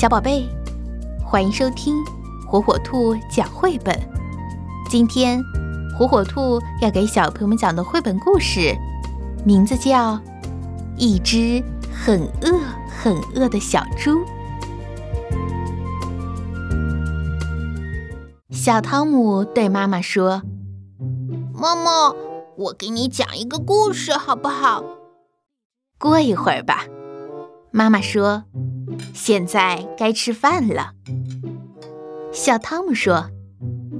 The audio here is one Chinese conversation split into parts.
小宝贝，欢迎收听火火兔讲绘本。今天，火火兔要给小朋友们讲的绘本故事，名字叫《一只很饿很饿的小猪》。小汤姆对妈妈说：“妈妈，我给你讲一个故事，好不好？”过一会儿吧，妈妈说：“现在该吃饭了。”小汤姆说：“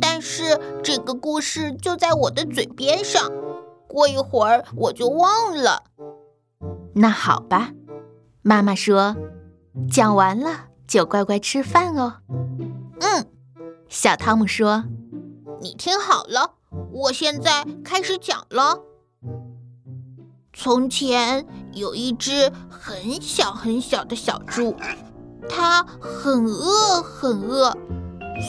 但是这个故事就在我的嘴边上，过一会儿我就忘了。”那好吧，妈妈说：“讲完了就乖乖吃饭哦。”嗯，小汤姆说：“你听好了，我现在开始讲了。”从前。有一只很小很小的小猪，它很饿很饿，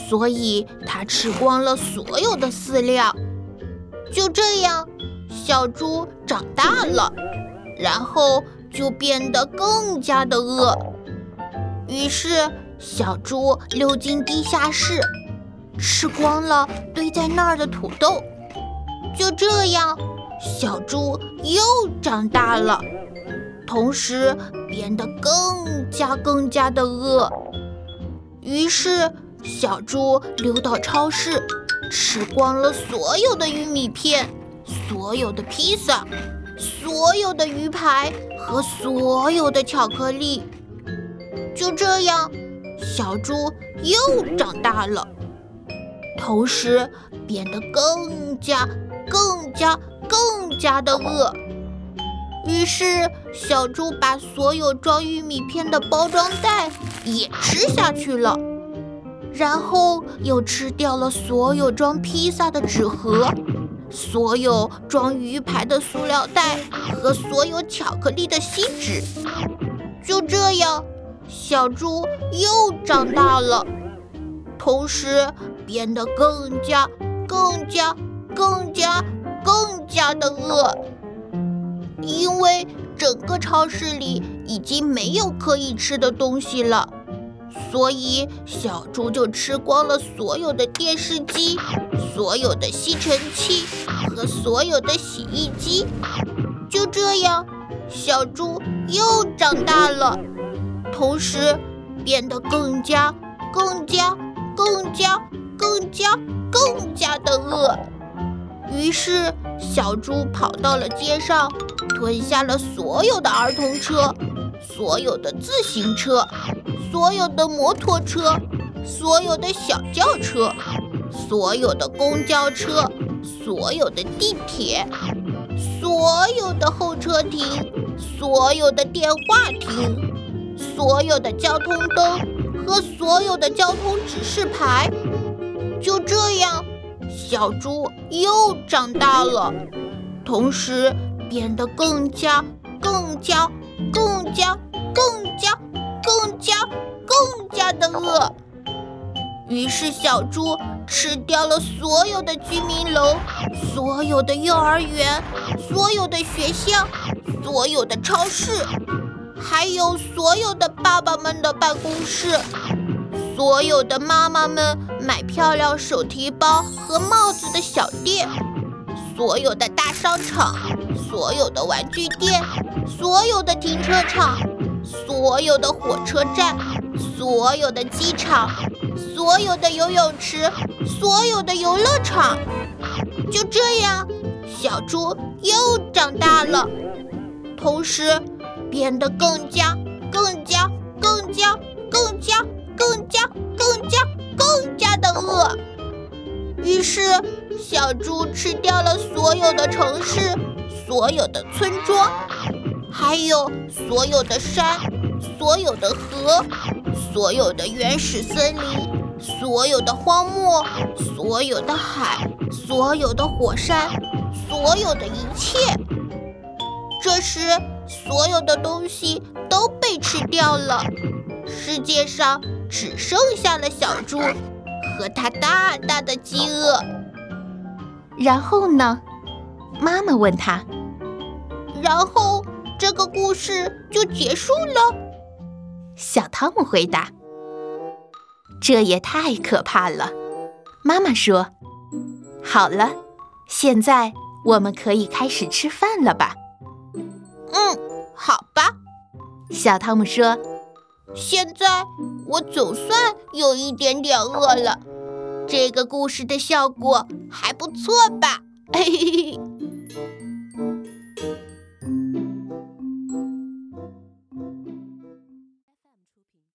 所以它吃光了所有的饲料。就这样，小猪长大了，然后就变得更加的饿。于是，小猪溜进地下室，吃光了堆在那儿的土豆。就这样，小猪又长大了。同时变得更加更加的饿，于是小猪溜到超市，吃光了所有的玉米片、所有的披萨、所有的鱼排和所有的巧克力。就这样，小猪又长大了，同时变得更加更加更加的饿。于是，小猪把所有装玉米片的包装袋也吃下去了，然后又吃掉了所有装披萨的纸盒、所有装鱼排的塑料袋和所有巧克力的锡纸。就这样，小猪又长大了，同时变得更加、更加、更加、更加的饿。因为整个超市里已经没有可以吃的东西了，所以小猪就吃光了所有的电视机、所有的吸尘器和所有的洗衣机。就这样，小猪又长大了，同时变得更加、更加、更加、更加、更加的饿。于是，小猪跑到了街上。吞下了所有的儿童车，所有的自行车，所有的摩托车，所有的小轿车，所有的公交车，所有的地铁，所有的候车亭，所有的电话亭，所有的交通灯和所有的交通指示牌。就这样，小猪又长大了，同时。变得更加、更加、更加、更加、更加、更加的饿。于是，小猪吃掉了所有的居民楼、所有的幼儿园、所有的学校、所有的超市，还有所有的爸爸们的办公室、所有的妈妈们买漂亮手提包和帽子的小店。所有的大商场，所有的玩具店，所有的停车场，所有的火车站，所有的机场，所有的游泳池，所有的游乐场。就这样，小猪又长大了，同时变得更加、更加、更加、更加、更加、更加、更加的饿。于是。小猪吃掉了所有的城市，所有的村庄，还有所有的山，所有的河，所有的原始森林，所有的荒漠，所有的海，所有的火山，所有的一切。这时，所有的东西都被吃掉了，世界上只剩下了小猪和它大大的饥饿。然后呢？妈妈问他。然后这个故事就结束了。小汤姆回答：“这也太可怕了。妈妈说：“好了，现在我们可以开始吃饭了吧？”“嗯，好吧。”小汤姆说：“现在我总算有一点点饿了。这个故事的效果还不错吧？嘿嘿嘿。